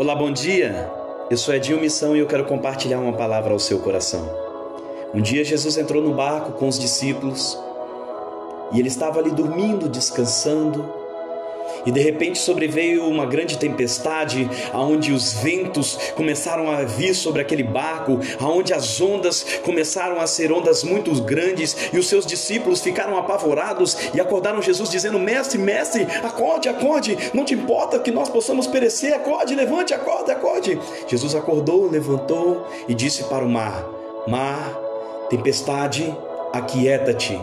Olá, bom dia. Eu sou Edinho Missão e eu quero compartilhar uma palavra ao seu coração. Um dia Jesus entrou no barco com os discípulos e ele estava ali dormindo, descansando, e de repente sobreveio uma grande tempestade, aonde os ventos começaram a vir sobre aquele barco, aonde as ondas começaram a ser ondas muito grandes, e os seus discípulos ficaram apavorados e acordaram Jesus dizendo: "Mestre, mestre, acorde, acorde, não te importa que nós possamos perecer, acorde, levante, acorde, acorde". Jesus acordou, levantou e disse para o mar: "Mar, tempestade, aquieta-te".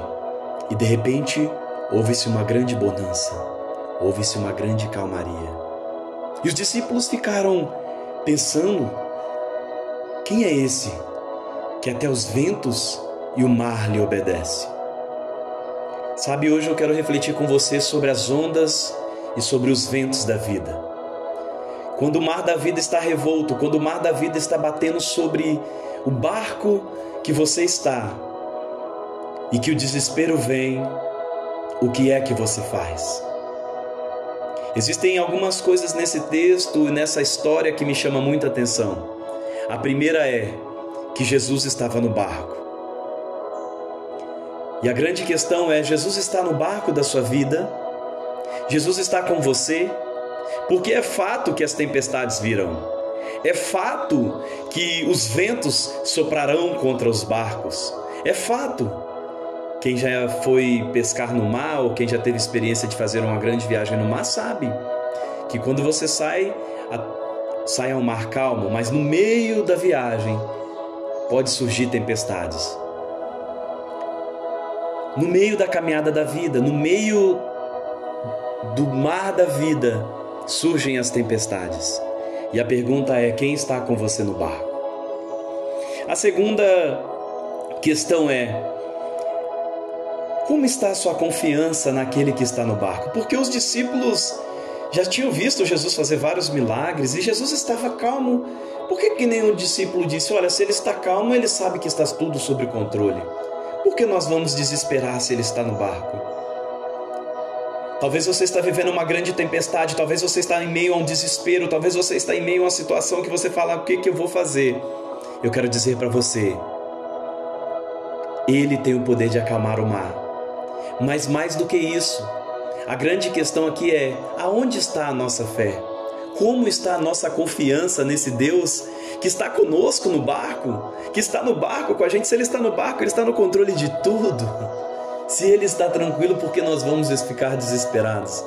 E de repente houve-se uma grande bonança houve-se uma grande calmaria. E os discípulos ficaram pensando: quem é esse que até os ventos e o mar lhe obedece? Sabe, hoje eu quero refletir com você sobre as ondas e sobre os ventos da vida. Quando o mar da vida está revolto, quando o mar da vida está batendo sobre o barco que você está e que o desespero vem, o que é que você faz? Existem algumas coisas nesse texto e nessa história que me chama muita atenção. A primeira é que Jesus estava no barco. E a grande questão é: Jesus está no barco da sua vida? Jesus está com você? Porque é fato que as tempestades virão. É fato que os ventos soprarão contra os barcos. É fato. Quem já foi pescar no mar ou quem já teve experiência de fazer uma grande viagem no mar sabe que quando você sai, a, sai ao mar calmo, mas no meio da viagem pode surgir tempestades. No meio da caminhada da vida, no meio do mar da vida, surgem as tempestades. E a pergunta é: quem está com você no barco? A segunda questão é: como está a sua confiança naquele que está no barco? Porque os discípulos já tinham visto Jesus fazer vários milagres e Jesus estava calmo. Por que, que nenhum discípulo disse: Olha, se ele está calmo, ele sabe que está tudo sob controle? Por que nós vamos desesperar se ele está no barco? Talvez você está vivendo uma grande tempestade, talvez você está em meio a um desespero, talvez você está em meio a uma situação que você fala: o que, que eu vou fazer? Eu quero dizer para você: Ele tem o poder de acalmar o mar. Mas mais do que isso, a grande questão aqui é: aonde está a nossa fé? Como está a nossa confiança nesse Deus que está conosco no barco, que está no barco com a gente? Se Ele está no barco, Ele está no controle de tudo. Se Ele está tranquilo, por que nós vamos ficar desesperados?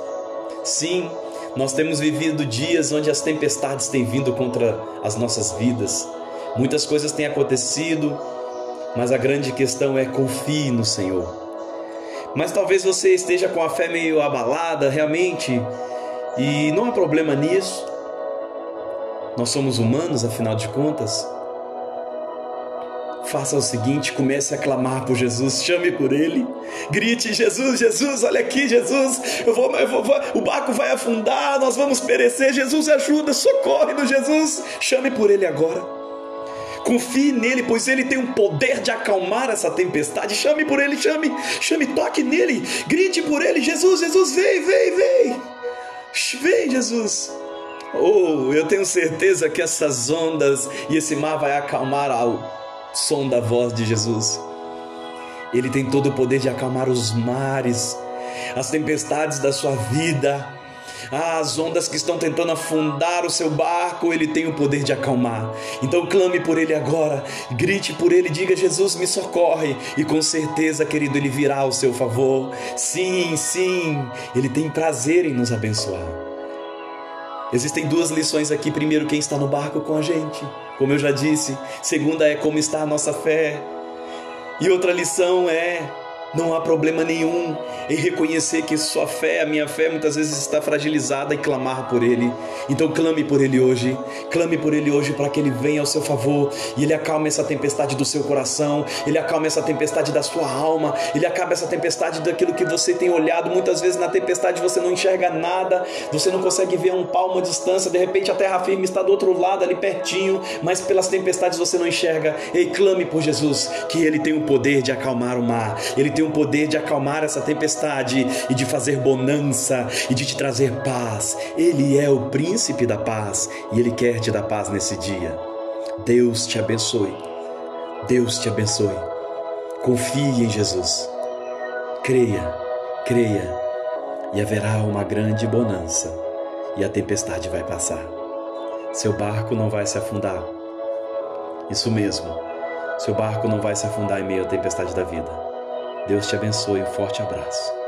Sim, nós temos vivido dias onde as tempestades têm vindo contra as nossas vidas. Muitas coisas têm acontecido, mas a grande questão é confie no Senhor. Mas talvez você esteja com a fé meio abalada, realmente, e não há problema nisso. Nós somos humanos, afinal de contas. Faça o seguinte: comece a clamar por Jesus, chame por Ele, grite: Jesus, Jesus, olha aqui, Jesus, eu vou, eu vou, o barco vai afundar, nós vamos perecer. Jesus, ajuda, socorre no Jesus, chame por Ele agora. Confie nele, pois ele tem o poder de acalmar essa tempestade. Chame por ele, chame, chame, toque nele, grite por ele: Jesus, Jesus, vem, vem, vem. Vem, Jesus. Oh, eu tenho certeza que essas ondas e esse mar vai acalmar ao som da voz de Jesus. Ele tem todo o poder de acalmar os mares, as tempestades da sua vida as ondas que estão tentando afundar o seu barco, ele tem o poder de acalmar. Então clame por ele agora, grite por ele, diga: Jesus, me socorre. E com certeza, querido, ele virá ao seu favor. Sim, sim, ele tem prazer em nos abençoar. Existem duas lições aqui. Primeiro, quem está no barco com a gente, como eu já disse. Segunda é como está a nossa fé. E outra lição é não há problema nenhum em reconhecer que sua fé, a minha fé, muitas vezes está fragilizada e clamar por Ele. Então clame por Ele hoje, clame por Ele hoje para que Ele venha ao seu favor e Ele acalme essa tempestade do seu coração, Ele acalme essa tempestade da sua alma, Ele acalme essa tempestade daquilo que você tem olhado. Muitas vezes na tempestade você não enxerga nada, você não consegue ver um palmo de distância, de repente a terra firme está do outro lado, ali pertinho, mas pelas tempestades você não enxerga. Ei, clame por Jesus, que Ele tem o poder de acalmar o mar, Ele tem tem o poder de acalmar essa tempestade e de fazer bonança e de te trazer paz. Ele é o príncipe da paz e ele quer te dar paz nesse dia. Deus te abençoe. Deus te abençoe. Confie em Jesus. Creia, creia, e haverá uma grande bonança, e a tempestade vai passar. Seu barco não vai se afundar. Isso mesmo, seu barco não vai se afundar em meio à tempestade da vida. Deus te abençoe, um forte abraço.